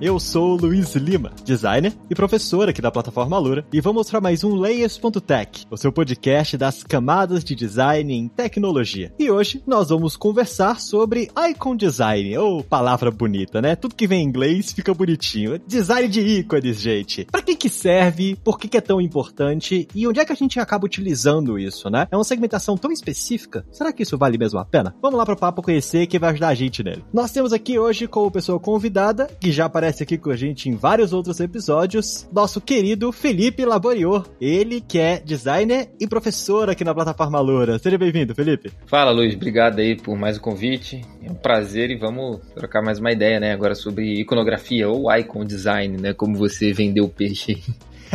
Eu sou Luiz Lima, designer e professor aqui da plataforma Lura, e vou mostrar mais um Layers.tech, o seu podcast das camadas de design em tecnologia. E hoje nós vamos conversar sobre icon design, ou palavra bonita, né? Tudo que vem em inglês fica bonitinho. Design de ícones, gente. Para que que serve? Por que que é tão importante? E onde é que a gente acaba utilizando isso, né? É uma segmentação tão específica? Será que isso vale mesmo a pena? Vamos lá pro papo conhecer que vai ajudar a gente nele. Nós temos aqui hoje como pessoa convidada, que já aparece aparece aqui com a gente em vários outros episódios, nosso querido Felipe Laborior. Ele que é designer e professor aqui na plataforma Loura. Seja bem-vindo, Felipe. Fala, Luiz. Obrigado aí por mais o convite. É um prazer e vamos trocar mais uma ideia, né, agora sobre iconografia ou icon design, né, como você vendeu o peixe.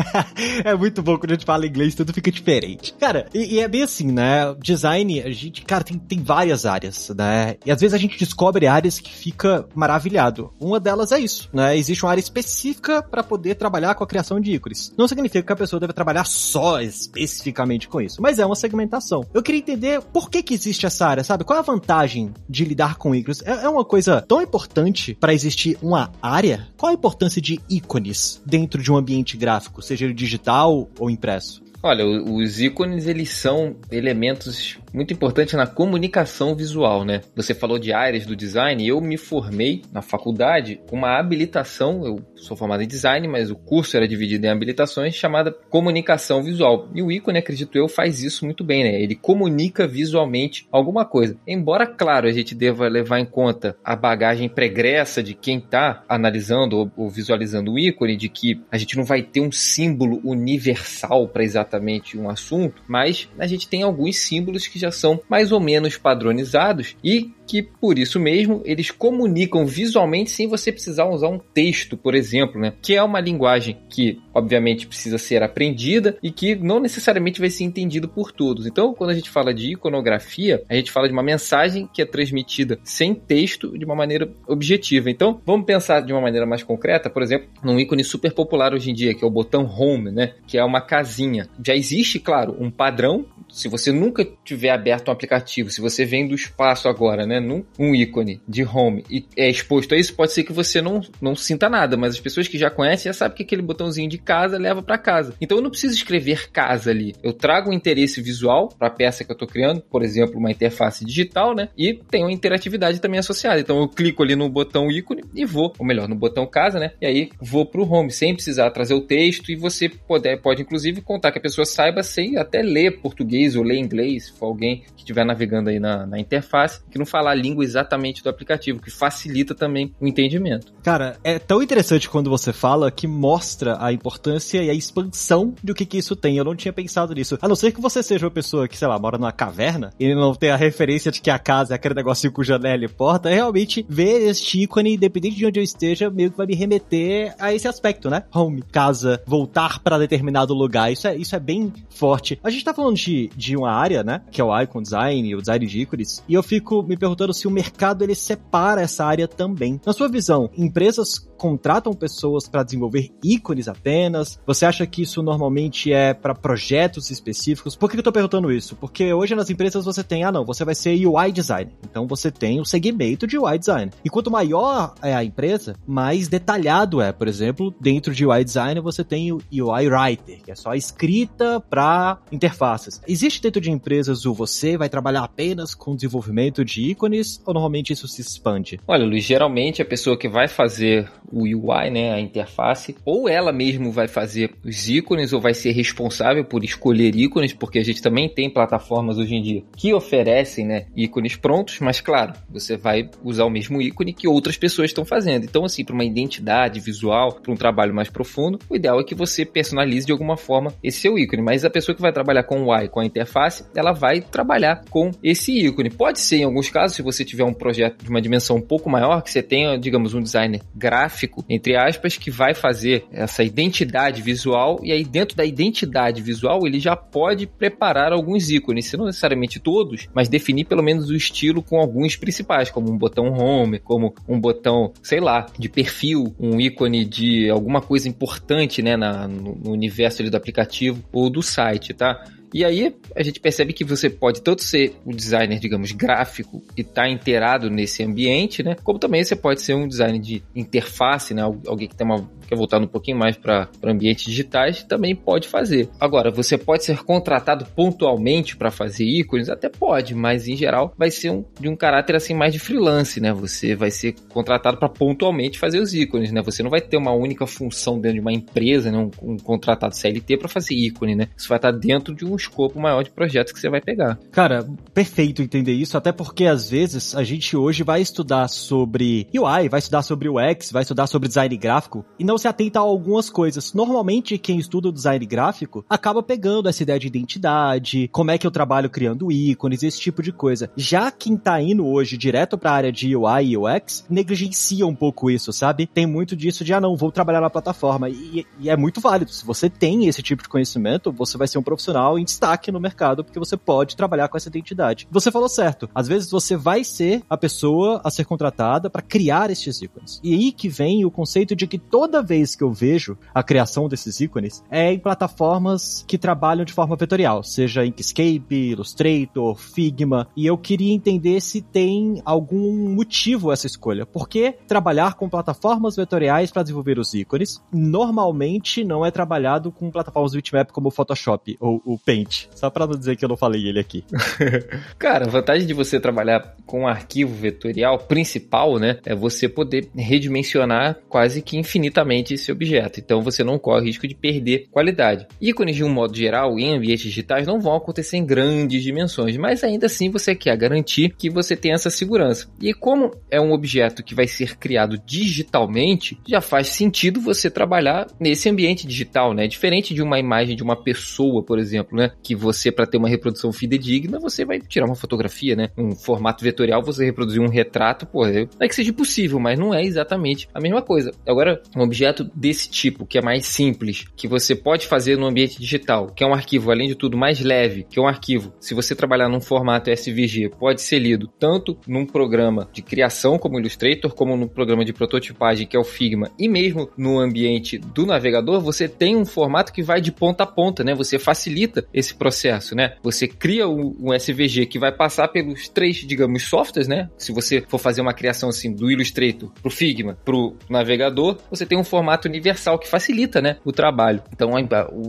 é muito bom quando a gente fala inglês, tudo fica diferente. Cara, e, e, é bem assim, né? Design, a gente, cara, tem, tem várias áreas, né? E às vezes a gente descobre áreas que fica maravilhado. Uma delas é isso, né? Existe uma área específica para poder trabalhar com a criação de ícones. Não significa que a pessoa deve trabalhar só especificamente com isso, mas é uma segmentação. Eu queria entender por que que existe essa área, sabe? Qual é a vantagem de lidar com ícones? É, é uma coisa tão importante para existir uma área? Qual a importância de ícones dentro de um ambiente gráfico? Seja ele digital ou impresso? Olha, os ícones eles são elementos muito importante na comunicação visual, né? Você falou de áreas do design, eu me formei na faculdade com uma habilitação, eu sou formado em design, mas o curso era dividido em habilitações chamada comunicação visual. E o ícone, acredito eu, faz isso muito bem, né? Ele comunica visualmente alguma coisa. Embora, claro, a gente deva levar em conta a bagagem pregressa de quem está analisando ou, visualizando o ícone, de que a gente não vai ter um símbolo universal para exatamente um assunto, mas a gente tem alguns símbolos que já são mais ou menos padronizados e que por isso mesmo eles comunicam visualmente sem você precisar usar um texto, por exemplo, né? Que é uma linguagem que obviamente precisa ser aprendida e que não necessariamente vai ser entendido por todos. Então, quando a gente fala de iconografia, a gente fala de uma mensagem que é transmitida sem texto de uma maneira objetiva. Então, vamos pensar de uma maneira mais concreta, por exemplo, num ícone super popular hoje em dia, que é o botão home, né? Que é uma casinha. Já existe, claro, um padrão. Se você nunca tiver aberto um aplicativo, se você vem do espaço agora, né, num um ícone de home e é exposto a isso, pode ser que você não, não sinta nada, mas as pessoas que já conhecem já sabem que aquele botãozinho de casa leva para casa. Então eu não preciso escrever casa ali. Eu trago um interesse visual para a peça que eu estou criando, por exemplo, uma interface digital, né? E tem uma interatividade também associada. Então eu clico ali no botão ícone e vou, ou melhor, no botão casa, né? E aí vou para o home sem precisar trazer o texto e você pode, pode inclusive contar que a pessoa saiba sem até ler português ou ler inglês, se for alguém que estiver navegando aí na, na interface, que não falar a língua exatamente do aplicativo, que facilita também o entendimento. Cara, é tão interessante quando você fala que mostra a importância e a expansão do que, que isso tem. Eu não tinha pensado nisso. A não ser que você seja uma pessoa que, sei lá, mora numa caverna e não tem a referência de que a casa é aquele negocinho com janela e porta, realmente ver este ícone, independente de onde eu esteja, meio que vai me remeter a esse aspecto, né? Home, casa, voltar para determinado lugar. Isso é, isso é bem forte. A gente tá falando de, de uma área, né? Que o icon design, o design de ícones, e eu fico me perguntando se o mercado ele separa essa área também. Na sua visão, empresas contratam pessoas para desenvolver ícones apenas? Você acha que isso normalmente é para projetos específicos? Por que eu tô perguntando isso? Porque hoje nas empresas você tem, ah não, você vai ser UI design. Então você tem o segmento de UI design. E quanto maior é a empresa, mais detalhado é. Por exemplo, dentro de UI design você tem o UI writer, que é só a escrita para interfaces. Existe dentro de empresas o você vai trabalhar apenas com desenvolvimento de ícones ou normalmente isso se expande? Olha, Luiz, geralmente a pessoa que vai fazer o UI, né, a interface, ou ela mesmo vai fazer os ícones ou vai ser responsável por escolher ícones, porque a gente também tem plataformas hoje em dia que oferecem, né, ícones prontos, mas claro, você vai usar o mesmo ícone que outras pessoas estão fazendo. Então, assim, para uma identidade visual, para um trabalho mais profundo, o ideal é que você personalize de alguma forma esse seu ícone. Mas a pessoa que vai trabalhar com o UI, com a interface, ela vai trabalhar com esse ícone. Pode ser, em alguns casos, se você tiver um projeto de uma dimensão um pouco maior, que você tenha, digamos, um designer gráfico, entre aspas, que vai fazer essa identidade visual, e aí dentro da identidade visual ele já pode preparar alguns ícones, se não necessariamente todos, mas definir pelo menos o estilo com alguns principais, como um botão home, como um botão, sei lá, de perfil, um ícone de alguma coisa importante, né, na, no, no universo do aplicativo ou do site, tá? E aí a gente percebe que você pode tanto ser um designer, digamos, gráfico e estar tá inteirado nesse ambiente, né? Como também você pode ser um designer de interface, né? Alguém que tem uma quer voltar um pouquinho mais para ambientes digitais, também pode fazer. Agora, você pode ser contratado pontualmente para fazer ícones? Até pode, mas em geral vai ser um, de um caráter assim mais de freelance, né? Você vai ser contratado para pontualmente fazer os ícones, né? Você não vai ter uma única função dentro de uma empresa, né? um, um contratado CLT para fazer ícone, né? Isso vai estar dentro de um escopo maior de projetos que você vai pegar. Cara, perfeito entender isso, até porque às vezes a gente hoje vai estudar sobre UI, vai estudar sobre UX, vai estudar sobre design gráfico e não se atenta a algumas coisas. Normalmente, quem estuda o design gráfico acaba pegando essa ideia de identidade, como é que eu trabalho criando ícones, esse tipo de coisa. Já quem tá indo hoje direto pra área de UI e UX, negligencia um pouco isso, sabe? Tem muito disso de, ah, não, vou trabalhar na plataforma. E, e é muito válido. Se você tem esse tipo de conhecimento, você vai ser um profissional em destaque no mercado, porque você pode trabalhar com essa identidade. Você falou certo. Às vezes você vai ser a pessoa a ser contratada para criar estes ícones. E aí que vem o conceito de que toda vez que eu vejo a criação desses ícones é em plataformas que trabalham de forma vetorial, seja Inkscape, Illustrator, Figma, e eu queria entender se tem algum motivo essa escolha. Por que trabalhar com plataformas vetoriais para desenvolver os ícones? Normalmente não é trabalhado com plataformas bitmap como o Photoshop ou o Paint. Só para não dizer que eu não falei ele aqui. Cara, a vantagem de você trabalhar com um arquivo vetorial principal, né, é você poder redimensionar quase que infinitamente esse objeto, então você não corre risco de perder qualidade. Ícones, de um modo geral, em ambientes digitais não vão acontecer em grandes dimensões, mas ainda assim você quer garantir que você tem essa segurança. E como é um objeto que vai ser criado digitalmente, já faz sentido você trabalhar nesse ambiente digital, né? Diferente de uma imagem de uma pessoa, por exemplo, né? Que você, para ter uma reprodução fidedigna, você vai tirar uma fotografia, né? Um formato vetorial, você reproduzir um retrato, pô, é, é que seja possível, mas não é exatamente a mesma coisa. Agora, um objeto desse tipo, que é mais simples, que você pode fazer no ambiente digital, que é um arquivo, além de tudo, mais leve, que é um arquivo, se você trabalhar num formato SVG, pode ser lido tanto num programa de criação como Illustrator, como no programa de prototipagem, que é o Figma, e mesmo no ambiente do navegador, você tem um formato que vai de ponta a ponta, né? Você facilita esse processo, né? Você cria um SVG que vai passar pelos três, digamos, softwares, né? Se você for fazer uma criação assim do Illustrator pro Figma, pro navegador, você tem um formato universal que facilita, né, o trabalho. Então,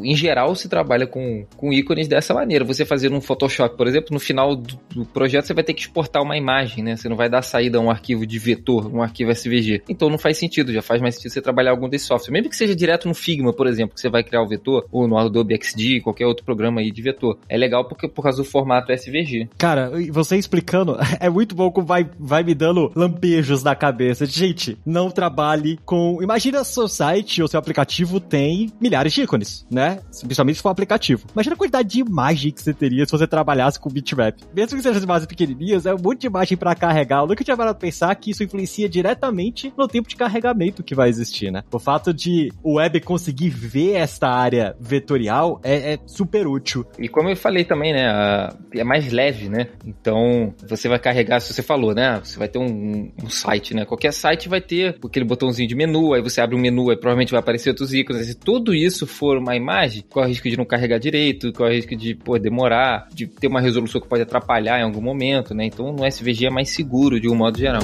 em geral, se trabalha com, com ícones dessa maneira. Você fazer um Photoshop, por exemplo, no final do, do, projeto você vai ter que exportar uma imagem, né? Você não vai dar saída a um arquivo de vetor, um arquivo SVG. Então não faz sentido, já faz mais sentido você trabalhar algum desses softwares. Mesmo que seja direto no Figma, por exemplo, que você vai criar o vetor, ou no Adobe XD, qualquer outro programa aí de vetor. É legal porque por causa do formato SVG. Cara, você explicando, é muito bom como vai, vai me dando lampejos na cabeça. Gente, não trabalhe com. Imagina seu site ou seu aplicativo tem milhares de ícones, né? Principalmente se for um aplicativo. Imagina a quantidade de imagem que você teria se você trabalhasse com bitmap. Mesmo que sejam imagens pequenininhas, é um monte de imagem para carregar. Eu nunca tinha parado pensar que isso influencia diretamente no tempo de carregamento que vai existir, né? O fato de o web conseguir ver esta área vetorial é, é super útil. E como eu falei também, né? É mais leve, né? Então, você vai carregar, se você falou, né? Você vai ter um, um site, né? Qualquer site vai ter aquele botãozinho de menu, aí você abre um menu menu, aí provavelmente vai aparecer outros ícones. Se tudo isso for uma imagem, corre o risco de não carregar direito, corre o risco de pô, demorar, de ter uma resolução que pode atrapalhar em algum momento, né? Então no SVG é mais seguro de um modo geral.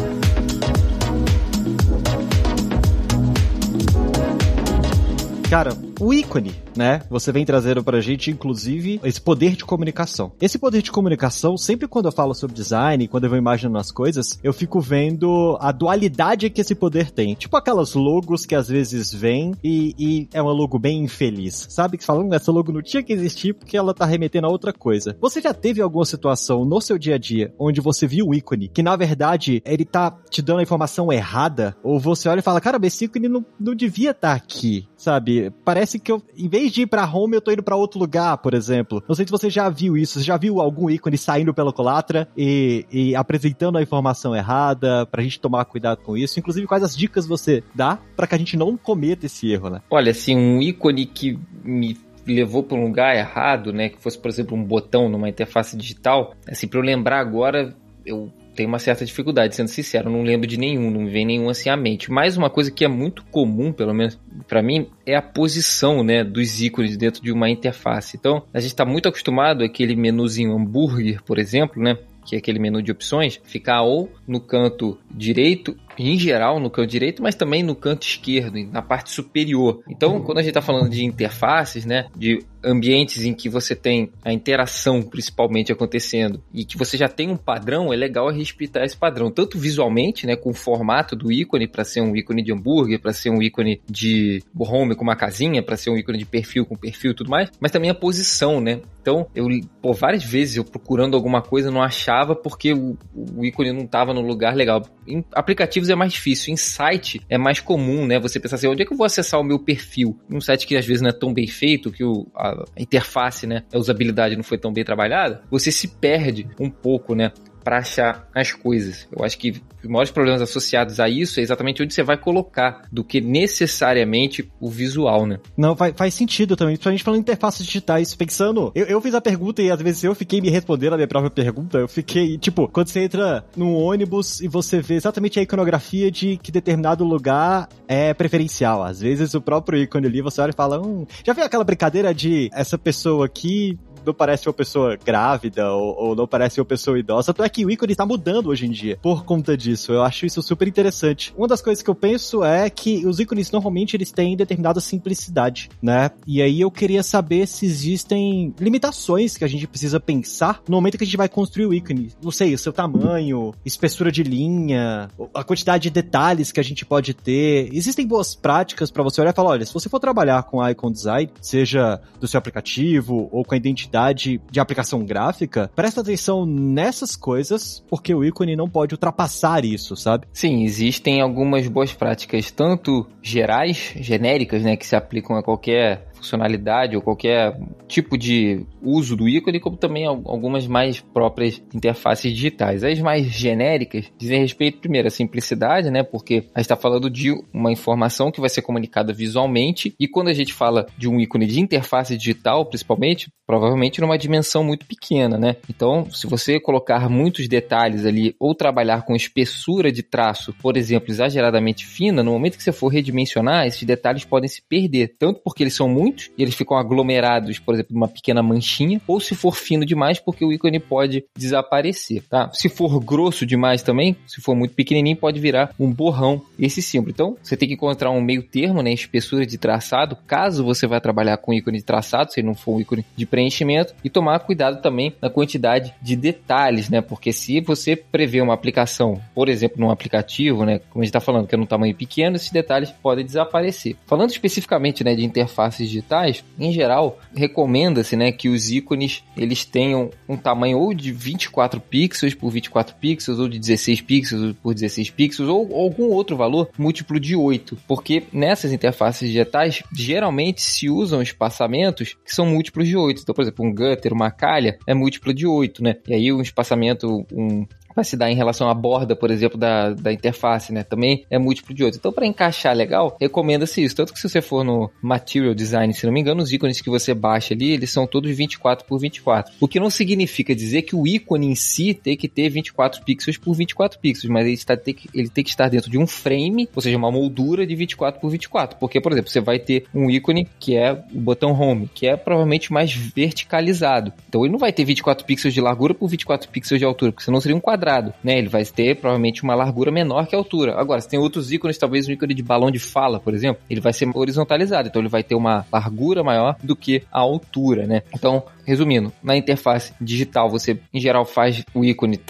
Cara, o ícone, né? Você vem trazendo pra gente, inclusive, esse poder de comunicação. Esse poder de comunicação, sempre quando eu falo sobre design, quando eu vou imaginando as coisas, eu fico vendo a dualidade que esse poder tem. Tipo aquelas logos que às vezes vêm e, e é uma logo bem infeliz. Sabe? Que falam, hum, essa logo não tinha que existir porque ela tá remetendo a outra coisa. Você já teve alguma situação no seu dia a dia onde você viu um ícone que, na verdade, ele tá te dando a informação errada? Ou você olha e fala, cara, esse ícone não, não devia estar tá aqui sabe? Parece que eu, em vez de ir pra home, eu tô indo pra outro lugar, por exemplo. Não sei se você já viu isso, você já viu algum ícone saindo pela colatra e, e apresentando a informação errada, pra gente tomar cuidado com isso. Inclusive, quais as dicas você dá para que a gente não cometa esse erro, né? Olha, assim, um ícone que me levou para um lugar errado, né? Que fosse, por exemplo, um botão numa interface digital. Assim, para eu lembrar agora, eu tenho uma certa dificuldade, sendo sincero, não lembro de nenhum, não me vem nenhum assim à mente. Mas uma coisa que é muito comum, pelo menos para mim, é a posição, né, dos ícones dentro de uma interface. Então, a gente está muito acostumado aquele menuzinho hambúrguer, por exemplo, né, que é aquele menu de opções, ficar ou no canto direito em geral no canto direito, mas também no canto esquerdo, na parte superior. Então, quando a gente está falando de interfaces, né, de ambientes em que você tem a interação principalmente acontecendo e que você já tem um padrão, é legal respeitar esse padrão, tanto visualmente, né, com o formato do ícone para ser um ícone de hambúrguer, para ser um ícone de home com uma casinha, para ser um ícone de perfil com perfil e tudo mais, mas também a posição, né? Então, eu, por várias vezes eu procurando alguma coisa não achava porque o, o ícone não estava no lugar legal. Em aplicativos é mais difícil, em site é mais comum, né? Você pensar assim, onde é que eu vou acessar o meu perfil? Um site que às vezes não é tão bem feito, que o, a, interface, né, a usabilidade não foi tão bem trabalhada, você se perde um pouco, né? Para achar as coisas. Eu acho que os maiores problemas associados a isso é exatamente onde você vai colocar, do que necessariamente o visual, né? Não, faz, faz sentido também, principalmente falando interfaces digitais. Pensando, eu, eu fiz a pergunta e às vezes eu fiquei me respondendo a minha própria pergunta. Eu fiquei, tipo, quando você entra num ônibus e você vê exatamente a iconografia de que determinado lugar é preferencial. Às vezes o próprio ícone ali você olha e fala, hum, já viu aquela brincadeira de essa pessoa aqui não parece uma pessoa grávida ou, ou, não parece uma pessoa idosa. Tanto é que o ícone está mudando hoje em dia por conta disso. Eu acho isso super interessante. Uma das coisas que eu penso é que os ícones normalmente eles têm determinada simplicidade, né? E aí eu queria saber se existem limitações que a gente precisa pensar no momento que a gente vai construir o ícone. Não sei, o seu tamanho, espessura de linha, a quantidade de detalhes que a gente pode ter. Existem boas práticas para você olhar e falar, olha, se você for trabalhar com icon design, seja do seu aplicativo ou com a identidade identidade de aplicação gráfica, presta atenção nessas coisas, porque o ícone não pode ultrapassar isso, sabe? Sim, existem algumas boas práticas, tanto gerais, genéricas, né, que se aplicam a qualquer funcionalidade ou qualquer tipo de uso do ícone, como também algumas mais próprias interfaces digitais. As mais genéricas dizem respeito, primeiro, à simplicidade, né? Porque a gente está falando de uma informação que vai ser comunicada visualmente, e quando a gente fala de um ícone de interface digital, principalmente, provavelmente numa dimensão muito pequena, né? Então, se você colocar muitos detalhes ali ou trabalhar com espessura de traço, por exemplo, exageradamente fina, no momento que você for redimensionar, esses detalhes podem se perder, tanto porque eles são muito muitos e eles ficam aglomerados, por exemplo, numa pequena manchinha, ou se for fino demais, porque o ícone pode desaparecer, tá? Se for grosso demais também, se for muito pequenininho, pode virar um borrão esse símbolo. Então, você tem que encontrar um meio termo, né, espessura de traçado, caso você vá trabalhar com ícone de traçado, se não for um ícone de preenchimento, e tomar cuidado também na quantidade de detalhes, né? Porque se você prevê uma aplicação, por exemplo, num aplicativo, né, como a gente está falando, que é num tamanho pequeno, esses detalhes podem desaparecer. Falando especificamente, né, de interfaces de digitais, em geral, recomenda-se né, que os ícones eles tenham um tamanho ou de 24 pixels por 24 pixels, ou de 16 pixels por 16 pixels, ou, ou algum outro valor múltiplo de 8, porque nessas interfaces digitais geralmente se usam espaçamentos que são múltiplos de 8. Então, por exemplo, um gutter, uma calha é múltiplo de 8, né? E aí um espaçamento, um vai se dar em relação à borda, por exemplo, da, da interface, né? Também é múltiplo de 8. Então, para encaixar legal, recomenda-se isso. Tanto que se você for no Material Design, se não me engano, os ícones que você baixa ali, eles são todos 24 por 24. O que não significa dizer que o ícone em si tem que ter 24 pixels por 24 pixels, mas ele, está, tem, que, ele tem que estar dentro de um frame, ou seja, uma moldura de 24 por 24. Porque, por exemplo, você vai ter um ícone que é o botão Home, que é provavelmente mais verticalizado. Então, ele não vai ter 24 pixels de largura por 24 pixels de altura, porque senão seria um quadrado quadrado, né? Ele vai ter provavelmente uma largura menor que a altura. Agora, se tem outros ícones, talvez um ícone de balão de fala, por exemplo, ele vai ser horizontalizado, então ele vai ter uma largura maior do que a altura, né? Então, resumindo, na interface digital você em geral faz o ícone,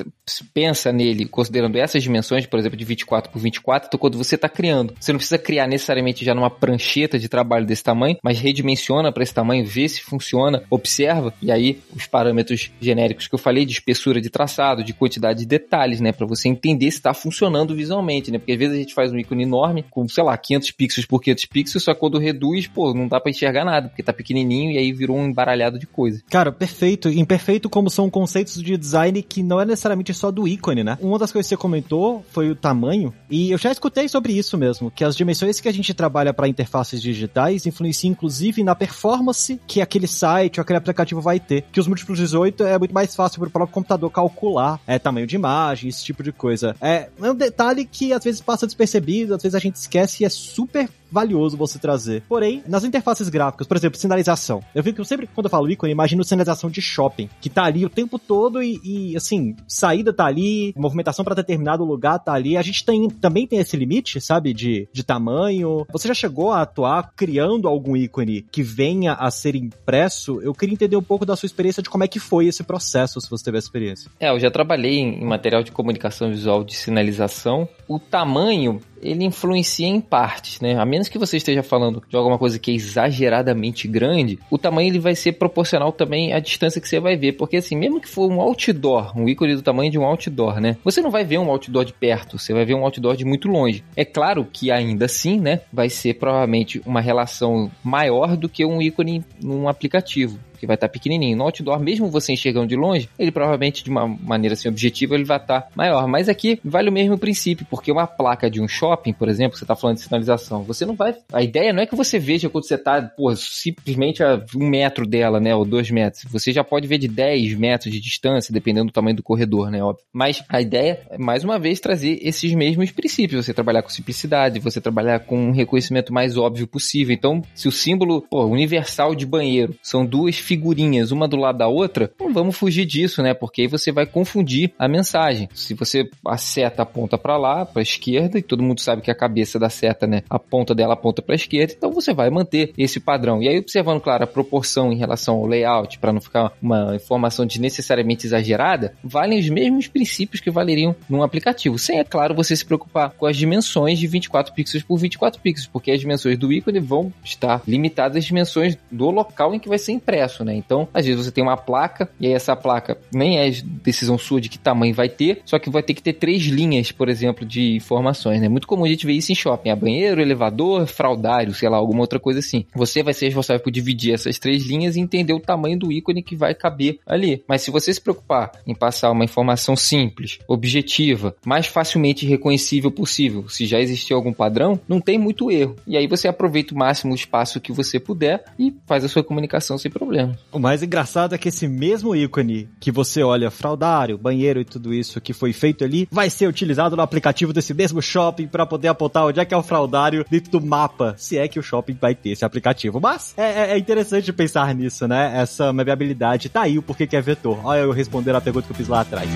pensa nele considerando essas dimensões, por exemplo, de 24 por 24, então quando você está criando, você não precisa criar necessariamente já numa prancheta de trabalho desse tamanho, mas redimensiona para esse tamanho, vê se funciona, observa e aí os parâmetros genéricos que eu falei de espessura de traçado, de quantidade de detalhes, né? Para você entender se está funcionando visualmente, né? Porque às vezes a gente faz um ícone enorme com, sei lá, 500 pixels por 500 pixels, só quando reduz, pô, não dá para enxergar nada, porque tá pequenininho e aí virou um embaralhado de coisa. Cara, perfeito. Imperfeito como são conceitos de design que não é necessariamente só do ícone, né? Uma das coisas que você comentou foi o tamanho, e eu já escutei sobre isso mesmo, que as dimensões que a gente trabalha para interfaces digitais influenciam inclusive na performance que aquele site ou aquele aplicativo vai ter. Que os múltiplos de 18 é muito mais fácil para o próprio computador calcular é, tamanho de imagem, esse tipo de coisa. É, é um detalhe que às vezes passa despercebido, às vezes a gente esquece e é super valioso você trazer. Porém, nas interfaces gráficas, por exemplo, sinalização. Eu fico sempre, quando eu falo ícone, imagino sinalização de shopping, que tá ali o tempo todo e, e assim, saída tá ali, movimentação para determinado lugar tá ali. A gente tem, também tem esse limite, sabe, de, de tamanho. Você já chegou a atuar criando algum ícone que venha a ser impresso? Eu queria entender um pouco da sua experiência de como é que foi esse processo, se você teve essa experiência. É, eu já trabalhei em material de comunicação visual de sinalização. O tamanho ele influencia em partes, né? A menos que você esteja falando de alguma coisa que é exageradamente grande, o tamanho ele vai ser proporcional também à distância que você vai ver, porque assim, mesmo que for um outdoor, um ícone do tamanho de um outdoor, né? Você não vai ver um outdoor de perto, você vai ver um outdoor de muito longe. É claro que ainda assim, né, vai ser provavelmente uma relação maior do que um ícone num aplicativo que vai estar tá pequenininho. No outdoor, mesmo você enxergando de longe, ele provavelmente de uma maneira assim objetiva ele vai estar tá maior. Mas aqui vale o mesmo princípio, porque uma placa de um shopping, por exemplo, você está falando de sinalização, você não vai. A ideia não é que você veja quando você está, pô, simplesmente a um metro dela, né, ou dois metros. Você já pode ver de 10 metros de distância, dependendo do tamanho do corredor, né, óbvio. Mas a ideia é, mais uma vez, trazer esses mesmos princípios. Você trabalhar com simplicidade, você trabalhar com um reconhecimento mais óbvio possível. Então, se o símbolo pô, universal de banheiro são duas figurinhas uma do lado da outra, não vamos fugir disso, né? Porque aí você vai confundir a mensagem. Se você a seta aponta para lá, para a esquerda, e todo mundo sabe que a cabeça da seta, né, a ponta dela aponta para a esquerda, então você vai manter esse padrão. E aí observando, claro, a proporção em relação ao layout, para não ficar uma informação desnecessariamente exagerada, valem os mesmos princípios que valeriam num aplicativo. Sem, é claro, você se preocupar com as dimensões de 24 pixels por 24 pixels, porque as dimensões do ícone vão estar limitadas às dimensões do local em que vai ser impresso né? Então, às vezes você tem uma placa, e aí essa placa nem é decisão sua de que tamanho vai ter, só que vai ter que ter três linhas, por exemplo, de informações, né? Muito comum a gente ver isso em shopping, é banheiro, elevador, fraudário, sei lá, alguma outra coisa assim. Você vai ser responsável por dividir essas três linhas e entender o tamanho do ícone que vai caber ali. Mas se você se preocupar em passar uma informação simples, objetiva, mais facilmente reconhecível possível, se já existir algum padrão, não tem muito erro. E aí você aproveita o máximo espaço que você puder e faz a sua comunicação sem problema. O mais engraçado é que esse mesmo ícone que você olha, fraudário, banheiro e tudo isso que foi feito ali, vai ser utilizado no aplicativo desse mesmo shopping para poder apontar onde é que é o fraudário dentro do mapa, se é que o shopping vai ter esse aplicativo. Mas é, é, é interessante pensar nisso, né? Essa mapeabilidade tá aí o porquê que é vetor. Olha eu responder a pergunta que eu fiz lá atrás.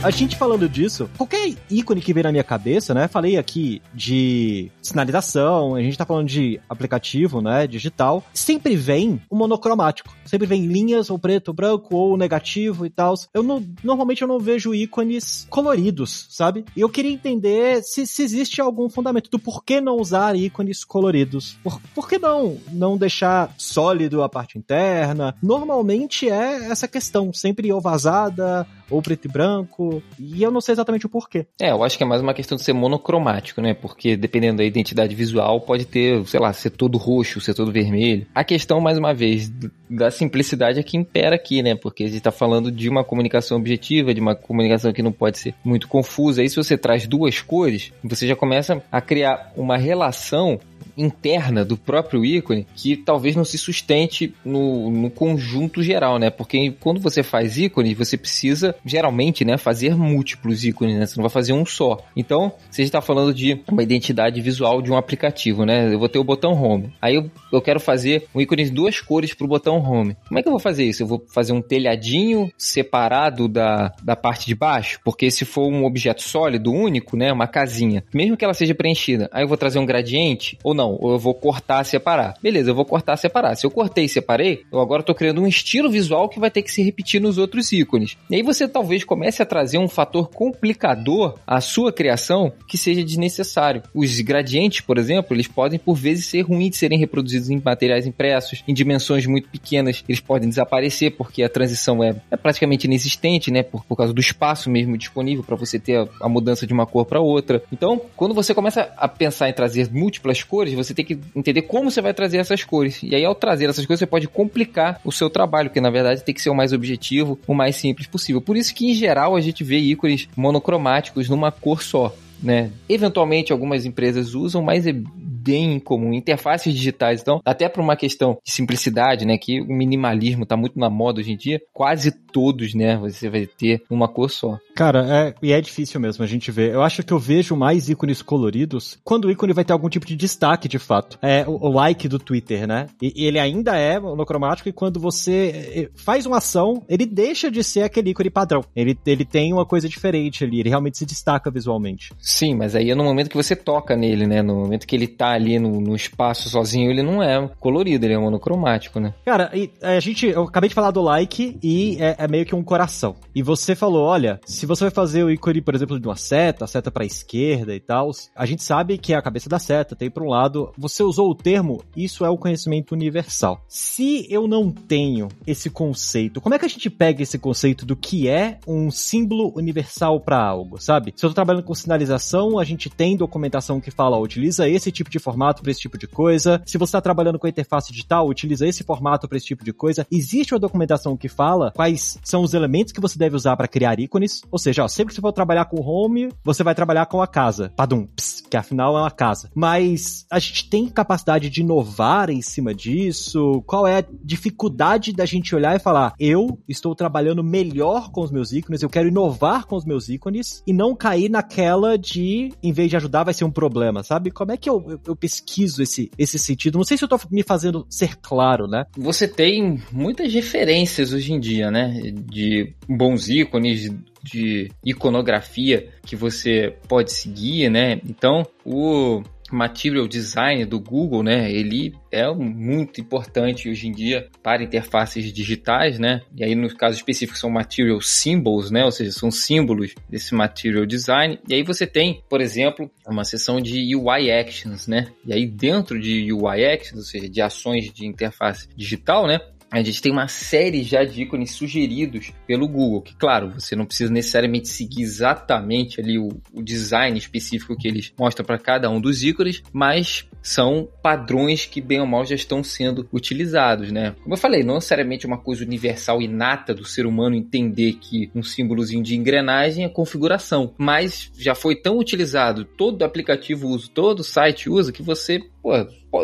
A gente falando disso, qualquer ícone que vem na minha cabeça, né? Falei aqui de sinalização, a gente tá falando de aplicativo, né? Digital. Sempre vem o monocromático. Sempre vem linhas, ou preto, ou branco, ou negativo e tal. Eu não, normalmente eu não vejo ícones coloridos, sabe? E eu queria entender se, se existe algum fundamento do porquê não usar ícones coloridos. Por, por que não, não deixar sólido a parte interna? Normalmente é essa questão, sempre ou vazada, ou preto e branco, e eu não sei exatamente o porquê. É, eu acho que é mais uma questão de ser monocromático, né? Porque dependendo da identidade visual, pode ter, sei lá, ser todo roxo, ser todo vermelho. A questão, mais uma vez, da simplicidade é que impera aqui, né? Porque a gente tá falando de uma comunicação objetiva, de uma comunicação que não pode ser muito confusa. Aí se você traz duas cores, você já começa a criar uma relação interna do próprio ícone que talvez não se sustente no, no conjunto geral, né? Porque quando você faz ícone, você precisa, geralmente, né, fazer múltiplos ícones, né? Você não vai fazer um só. Então, gente está falando de uma identidade visual de um aplicativo, né? Eu vou ter o botão Home. Aí eu, eu quero fazer um ícone de duas cores para o botão Home. Como é que eu vou fazer isso? Eu vou fazer um telhadinho separado da, da parte de baixo? Porque se for um objeto sólido, único, né? Uma casinha, mesmo que ela seja preenchida, aí eu vou trazer um gradiente ou não? Não, eu vou cortar, separar. Beleza, eu vou cortar, separar. Se eu cortei e separei, eu agora estou criando um estilo visual que vai ter que se repetir nos outros ícones. E aí você talvez comece a trazer um fator complicador à sua criação que seja desnecessário. Os gradientes, por exemplo, eles podem por vezes ser ruins de serem reproduzidos em materiais impressos, em dimensões muito pequenas, eles podem desaparecer porque a transição é, é praticamente inexistente, né, por, por causa do espaço mesmo disponível para você ter a, a mudança de uma cor para outra. Então, quando você começa a pensar em trazer múltiplas cores, você tem que entender como você vai trazer essas cores. E aí, ao trazer essas coisas, você pode complicar o seu trabalho, que na verdade tem que ser o mais objetivo, o mais simples possível. Por isso que, em geral, a gente vê ícones monocromáticos numa cor só. Né? Eventualmente algumas empresas usam, mas é bem incomum. Interfaces digitais, então, até por uma questão de simplicidade, né? Que o minimalismo está muito na moda hoje em dia, quase todos, né? Você vai ter uma cor só. Cara, é, e é difícil mesmo a gente ver. Eu acho que eu vejo mais ícones coloridos quando o ícone vai ter algum tipo de destaque, de fato. É o, o like do Twitter, né? E, e, ele ainda é monocromático e quando você eh, faz uma ação, ele deixa de ser aquele ícone padrão. Ele, ele tem uma coisa diferente ali, ele realmente se destaca visualmente. Sim, mas aí é no momento que você toca nele, né? No momento que ele tá ali no, no espaço sozinho, ele não é colorido, ele é monocromático, né? Cara, e, a gente, eu acabei de falar do like e é, é meio que um coração. E você falou, olha, se você vai fazer o ícone, por exemplo, de uma seta, a seta pra esquerda e tal, a gente sabe que é a cabeça da seta, tem para um lado. Você usou o termo, isso é o conhecimento universal. Se eu não tenho esse conceito, como é que a gente pega esse conceito do que é um símbolo universal para algo, sabe? Se eu tô trabalhando com sinalização, a gente tem documentação que fala, utiliza esse tipo de formato para esse tipo de coisa. Se você está trabalhando com interface digital, utiliza esse formato para esse tipo de coisa. Existe uma documentação que fala quais são os elementos que você deve usar para criar ícones. Ou seja, ó, sempre que você for trabalhar com home, você vai trabalhar com a casa. Padum, ps, que afinal é uma casa. Mas a gente tem capacidade de inovar em cima disso? Qual é a dificuldade da gente olhar e falar, eu estou trabalhando melhor com os meus ícones, eu quero inovar com os meus ícones e não cair naquela de, em vez de ajudar, vai ser um problema, sabe? Como é que eu, eu, pesquiso esse, esse sentido? Não sei se eu tô me fazendo ser claro, né? Você tem muitas referências hoje em dia, né? De bons ícones, de iconografia que você pode seguir, né? Então, o Material Design do Google, né? Ele é muito importante hoje em dia para interfaces digitais, né? E aí, no caso específico, são Material Symbols, né? Ou seja, são símbolos desse Material Design. E aí você tem, por exemplo, uma seção de UI Actions, né? E aí, dentro de UI Actions, ou seja, de ações de interface digital, né? A gente tem uma série já de ícones sugeridos pelo Google, que claro, você não precisa necessariamente seguir exatamente ali o, o design específico que eles mostram para cada um dos ícones, mas são padrões que bem ou mal já estão sendo utilizados, né? Como eu falei, não necessariamente uma coisa universal inata do ser humano entender que um símbolozinho de engrenagem é configuração, mas já foi tão utilizado, todo aplicativo usa, todo site usa que você pô,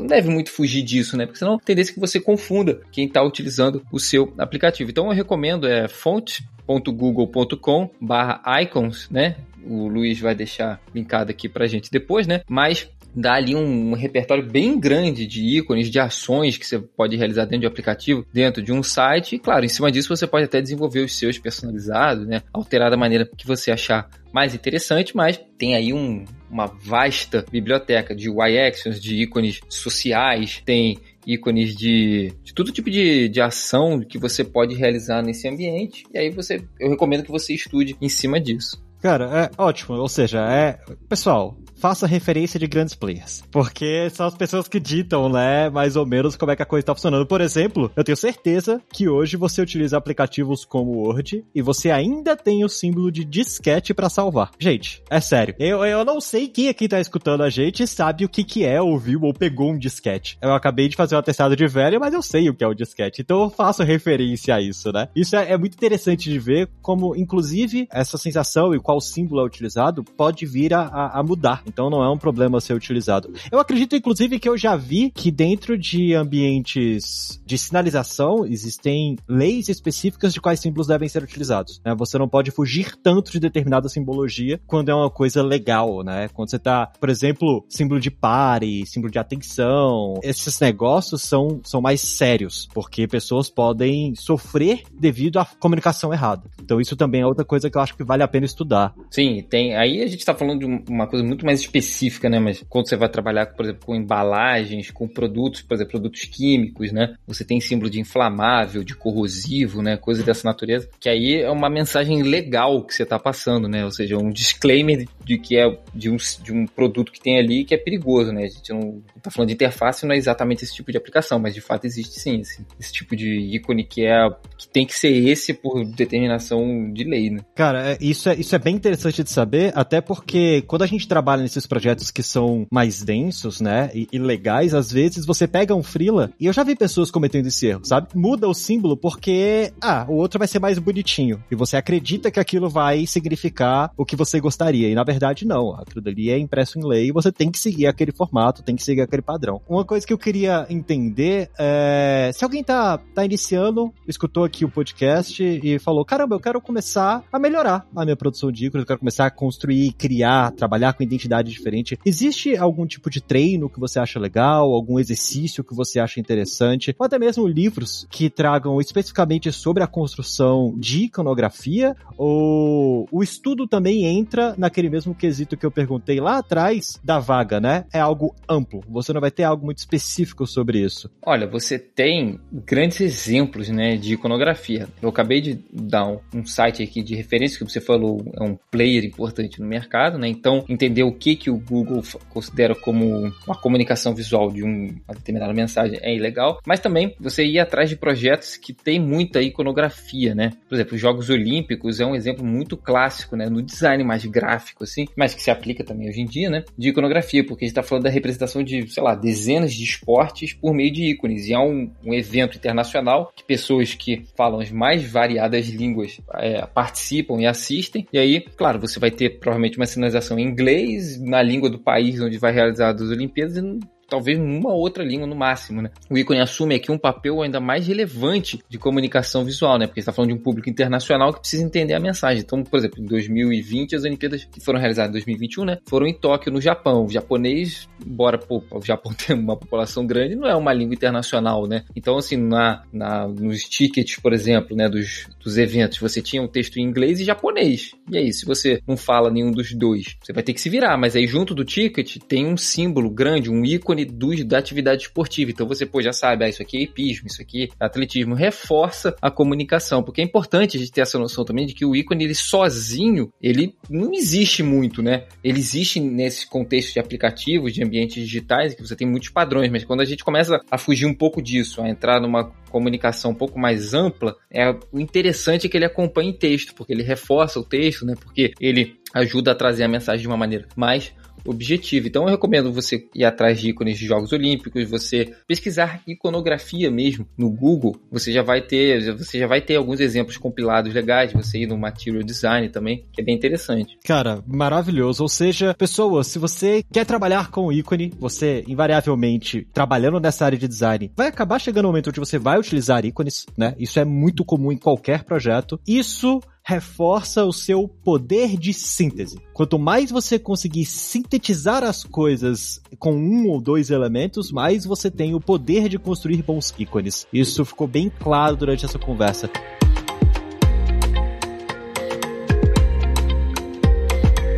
deve muito fugir disso, né? Porque senão tendência que você confunda quem está utilizando o seu aplicativo. Então eu recomendo é fonte.google.com barra icons, né? O Luiz vai deixar linkado aqui pra gente depois, né? Mas dá ali um, um, repertório bem grande de ícones, de ações que você pode realizar dentro de um aplicativo, dentro de um site. E, claro, em cima disso você pode até desenvolver os seus personalizados, né? Alterar da maneira que você achar mais interessante, mas tem aí um, uma vasta biblioteca de UI actions, de ícones sociais, tem ícones de, de todo tipo de, de ação que você pode realizar nesse ambiente. E aí você, eu recomendo que você estude em cima disso. Cara, é ótimo. Ou seja, é. Pessoal, faça referência de grandes players. Porque são as pessoas que ditam, né, mais ou menos como é que a coisa tá funcionando. Por exemplo, eu tenho certeza que hoje você utiliza aplicativos como Word e você ainda tem o símbolo de disquete para salvar. Gente, é sério. Eu, eu não sei quem aqui tá escutando a gente sabe o que que é, ouviu ou pegou um disquete. Eu acabei de fazer um atestado de velho, mas eu sei o que é o disquete. Então eu faço referência a isso, né? Isso é, é muito interessante de ver como, inclusive, essa sensação e qual símbolo é utilizado pode vir a, a, a mudar então não é um problema ser utilizado. Eu acredito, inclusive, que eu já vi que dentro de ambientes de sinalização existem leis específicas de quais símbolos devem ser utilizados. Né? Você não pode fugir tanto de determinada simbologia quando é uma coisa legal, né? Quando você tá, por exemplo, símbolo de pare, símbolo de atenção, esses negócios são, são mais sérios, porque pessoas podem sofrer devido à comunicação errada. Então isso também é outra coisa que eu acho que vale a pena estudar lá. Sim, tem. Aí a gente está falando de uma coisa muito mais específica, né? Mas quando você vai trabalhar, por exemplo, com embalagens, com produtos, por exemplo, produtos químicos, né? Você tem símbolo de inflamável, de corrosivo, né? Coisa dessa natureza. Que aí é uma mensagem legal que você está passando, né? Ou seja, um disclaimer de que é de um, de um produto que tem ali que é perigoso, né? A gente não está falando de interface, não é exatamente esse tipo de aplicação, mas de fato existe sim esse, esse tipo de ícone que é que tem que ser esse por determinação de lei, né? Cara, é, isso é, isso é bem interessante de saber, até porque quando a gente trabalha nesses projetos que são mais densos, né, e, e legais, às vezes você pega um freela, e eu já vi pessoas cometendo esse erro, sabe? Muda o símbolo porque, ah, o outro vai ser mais bonitinho, e você acredita que aquilo vai significar o que você gostaria, e na verdade não, aquilo dali é impresso em lei, e você tem que seguir aquele formato, tem que seguir aquele padrão. Uma coisa que eu queria entender é, se alguém tá, tá iniciando, escutou aqui o podcast e falou, caramba, eu quero começar a melhorar a minha produção de eu quero começar a construir, criar, trabalhar com identidade diferente. Existe algum tipo de treino que você acha legal, algum exercício que você acha interessante, ou até mesmo livros que tragam especificamente sobre a construção de iconografia, ou o estudo também entra naquele mesmo quesito que eu perguntei lá atrás da vaga, né? É algo amplo. Você não vai ter algo muito específico sobre isso. Olha, você tem grandes exemplos, né, de iconografia. Eu acabei de dar um, um site aqui de referência que você falou é um player importante no mercado, né? Então, entender o que que o Google considera como uma comunicação visual de um, uma determinada mensagem é legal, mas também você ir atrás de projetos que tem muita iconografia, né? Por exemplo, os Jogos Olímpicos é um exemplo muito clássico, né, no design mais gráfico assim, mas que se aplica também hoje em dia, né, de iconografia, porque a gente está falando da representação de, sei lá, dezenas de esportes por meio de ícones. E é um, um evento internacional que pessoas que falam as mais variadas línguas é, participam e assistem. E aí, claro, você vai ter provavelmente uma sinalização em inglês, na língua do país onde vai realizar as Olimpíadas, e talvez uma outra língua no máximo, né? O ícone assume aqui um papel ainda mais relevante de comunicação visual, né? Porque está falando de um público internacional que precisa entender a mensagem. Então, por exemplo, em 2020, as Olimpíadas que foram realizadas em 2021, né? Foram em Tóquio, no Japão. O japonês, embora pô, o Japão tenha uma população grande, não é uma língua internacional, né? Então, assim, na, na, nos tickets, por exemplo, né, dos, dos eventos, você tinha um texto em inglês e japonês. E aí, se você não fala nenhum dos dois, você vai ter que se virar. Mas aí, junto do ticket, tem um símbolo grande, um ícone ícone da atividade esportiva. Então você pô, já sabe, ah, isso aqui é hipismo, isso aqui é atletismo. Reforça a comunicação, porque é importante a gente ter essa noção também de que o ícone, ele sozinho, ele não existe muito, né? Ele existe nesse contexto de aplicativos, de ambientes digitais, que você tem muitos padrões, mas quando a gente começa a fugir um pouco disso, a entrar numa comunicação um pouco mais ampla, é o interessante é que ele acompanhe texto, porque ele reforça o texto, né? Porque ele ajuda a trazer a mensagem de uma maneira mais objetivo. Então eu recomendo você ir atrás de ícones de Jogos Olímpicos, você pesquisar iconografia mesmo no Google, você já vai ter, você já vai ter alguns exemplos compilados legais, você ir no Material Design também, que é bem interessante. Cara, maravilhoso. Ou seja, pessoas, se você quer trabalhar com ícone, você invariavelmente trabalhando nessa área de design, vai acabar chegando o um momento onde você vai utilizar ícones, né? Isso é muito comum em qualquer projeto. Isso reforça o seu poder de síntese. Quanto mais você conseguir sintetizar as coisas com um ou dois elementos, mais você tem o poder de construir bons ícones. Isso ficou bem claro durante essa conversa.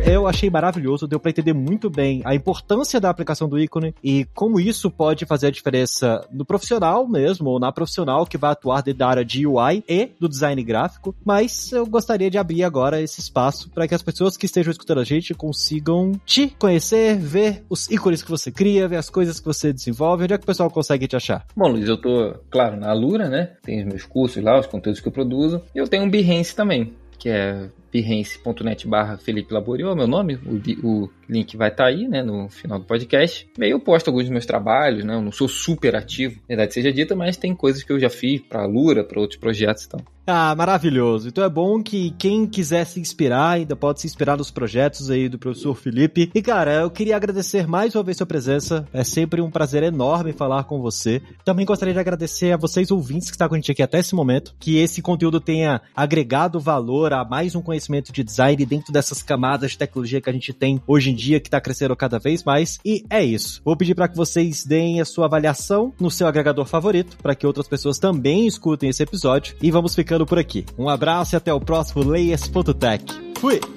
Eu achei maravilhoso, deu para entender muito bem a importância da aplicação do ícone e como isso pode fazer a diferença no profissional mesmo, ou na profissional que vai atuar dentro da área de UI e do design gráfico. Mas eu gostaria de abrir agora esse espaço para que as pessoas que estejam escutando a gente consigam te conhecer, ver os ícones que você cria, ver as coisas que você desenvolve. Onde é que o pessoal consegue te achar? Bom, Luiz, eu tô, claro, na Alura, né? Tem os meus cursos lá, os conteúdos que eu produzo. E eu tenho um Behance também, que é behance.net barra Felipe Laboriou, meu nome, o, o link vai estar tá aí, né, no final do podcast. E aí eu posto alguns dos meus trabalhos, né, eu não sou super ativo, verdade seja dita, mas tem coisas que eu já fiz para a Lura, para outros projetos e tal. Ah, maravilhoso. Então é bom que quem quiser se inspirar ainda pode se inspirar nos projetos aí do professor Felipe. E cara, eu queria agradecer mais uma vez sua presença. É sempre um prazer enorme falar com você. Também gostaria de agradecer a vocês ouvintes que estão com a gente aqui até esse momento, que esse conteúdo tenha agregado valor a mais um conhecimento de design dentro dessas camadas de tecnologia que a gente tem hoje em dia, que está crescendo cada vez mais. E é isso. Vou pedir para que vocês deem a sua avaliação no seu agregador favorito, para que outras pessoas também escutem esse episódio. E vamos ficando por aqui. Um abraço e até o próximo Layers.tech. Fui!